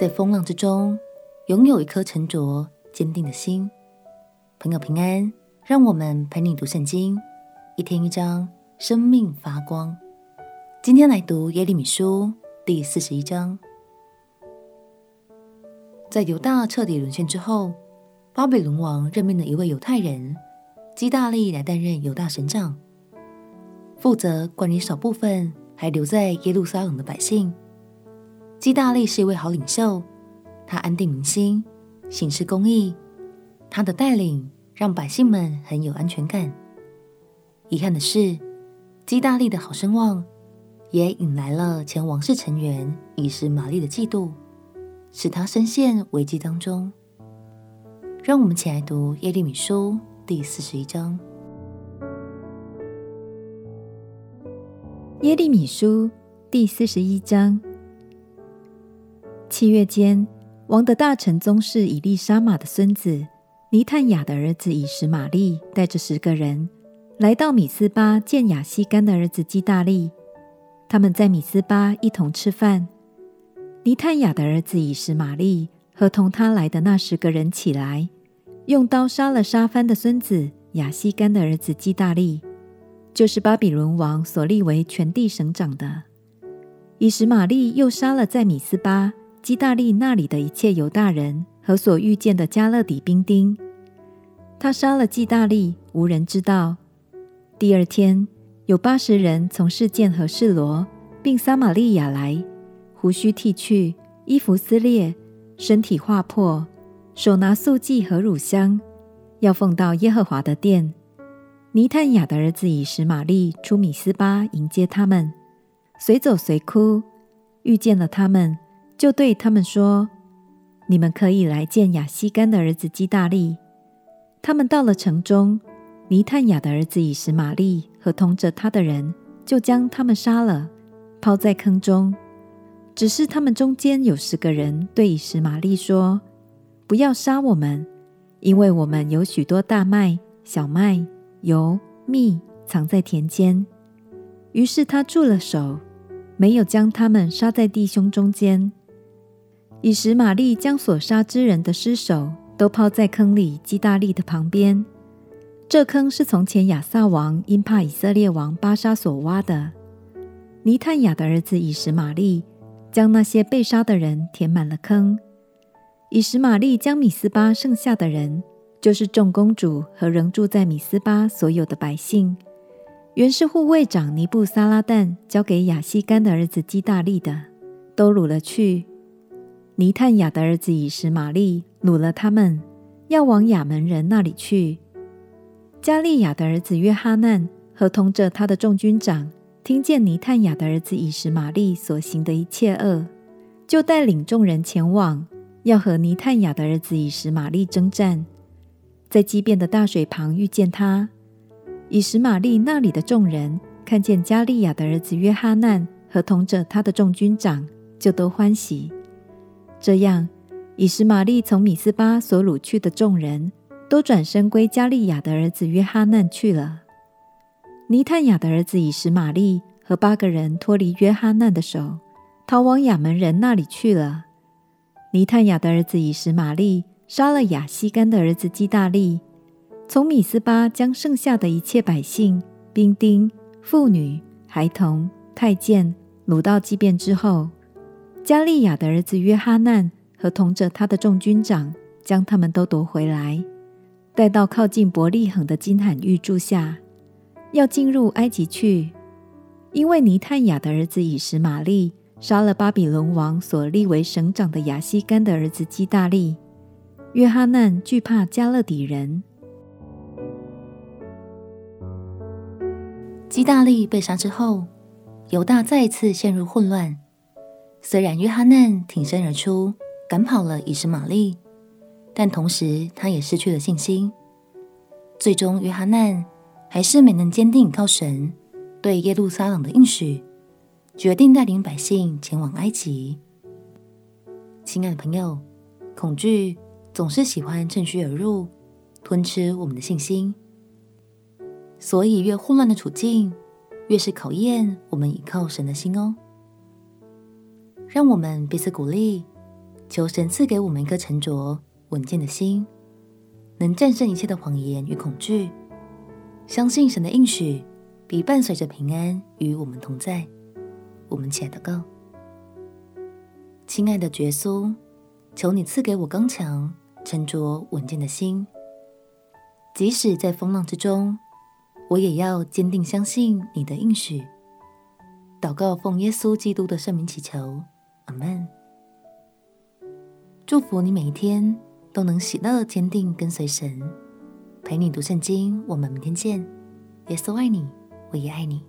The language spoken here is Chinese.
在风浪之中拥有一颗沉着坚定的心。朋友平安，让我们陪你读圣经，一天一章，生命发光。今天来读耶利米书第四十一章。在犹大彻底沦陷之后，巴比伦王任命了一位犹太人基大利来担任犹大省长，负责管理少部分还留在耶路撒冷的百姓。基大利是一位好领袖，他安定民心，行事公义，他的带领让百姓们很有安全感。遗憾的是，基大利的好声望也引来了前王室成员以实玛丽的嫉妒，使他深陷危机当中。让我们一起来读耶利米书第四十一章。耶利米书第四十一章。七月间，王的大臣宗室以利沙玛的孙子尼探雅的儿子以实玛利带着十个人来到米斯巴见亚西干的儿子基大利。他们在米斯巴一同吃饭。尼探雅的儿子以实玛利和同他来的那十个人起来，用刀杀了沙番的孙子亚西干的儿子基大利，就是巴比伦王所立为全地省长的。以实玛利又杀了在米斯巴。基大利那里的一切犹大人和所遇见的迦勒底兵丁，他杀了基大利，无人知道。第二天，有八十人从示剑和示罗，并撒玛利亚来，胡须剃去，衣服撕裂，身体划破，手拿素祭和乳香，要奉到耶和华的殿。尼探雅的儿子以实玛利出米斯巴迎接他们，随走随哭，遇见了他们。就对他们说：“你们可以来见亚西干的儿子基大利。”他们到了城中，尼探雅的儿子以实玛利和同着他的人，就将他们杀了，抛在坑中。只是他们中间有十个人对以实玛利说：“不要杀我们，因为我们有许多大麦、小麦、油、蜜藏在田间。”于是他住了手，没有将他们杀在弟兄中间。以实玛利将所杀之人的尸首都抛在坑里，基大利的旁边。这坑是从前亚萨王因怕以色列王巴沙所挖的。尼探雅的儿子以实玛利将那些被杀的人填满了坑。以实玛利将米斯巴剩下的人，就是众公主和仍住在米斯巴所有的百姓，原是护卫长尼布撒拉旦交给亚希干的儿子基大利的，都掳了去。尼探雅的儿子以实玛利掳了他们，要往亚扪人那里去。迦利亚的儿子约哈难和同着他的众军长，听见尼探雅的儿子以实玛利所行的一切恶，就带领众人前往，要和尼探雅的儿子以实玛利征战。在畸变的大水旁遇见他，以实玛利那里的众人看见迦利亚的儿子约哈难和同着他的众军长，就都欢喜。这样，以实玛利从米斯巴所掳去的众人都转身归加利亚的儿子约哈难去了。尼探雅的儿子以实玛利和八个人脱离约哈难的手，逃往亚门人那里去了。尼探雅的儿子以实玛利杀了亚西干的儿子基大利，从米斯巴将剩下的一切百姓、兵丁、妇女、孩童、太监掳到基遍之后。加利亚的儿子约哈难和同着他的众军长，将他们都夺回来，带到靠近伯利恒的金罕玉柱下，要进入埃及去。因为尼探雅的儿子以实玛利杀了巴比伦王所立为省长的亚西干的儿子基大利，约哈难惧怕加勒底人。基大利被杀之后，犹大再次陷入混乱。虽然约哈难挺身而出，赶跑了以实玛利，但同时他也失去了信心。最终，约哈难还是没能坚定靠神对耶路撒冷的应许，决定带领百姓前往埃及。亲爱的朋友，恐惧总是喜欢趁虚而入，吞吃我们的信心。所以，越混乱的处境，越是考验我们依靠神的心哦。让我们彼此鼓励，求神赐给我们一颗沉着稳健的心，能战胜一切的谎言与恐惧，相信神的应许必伴随着平安与我们同在。我们起来祷告，亲爱的耶稣，求你赐给我刚强、沉着、稳健的心，即使在风浪之中，我也要坚定相信你的应许。祷告奉耶稣基督的圣名祈求，阿门。祝福你每一天都能喜乐、坚定跟随神，陪你读圣经。我们明天见。耶稣爱你，我也爱你。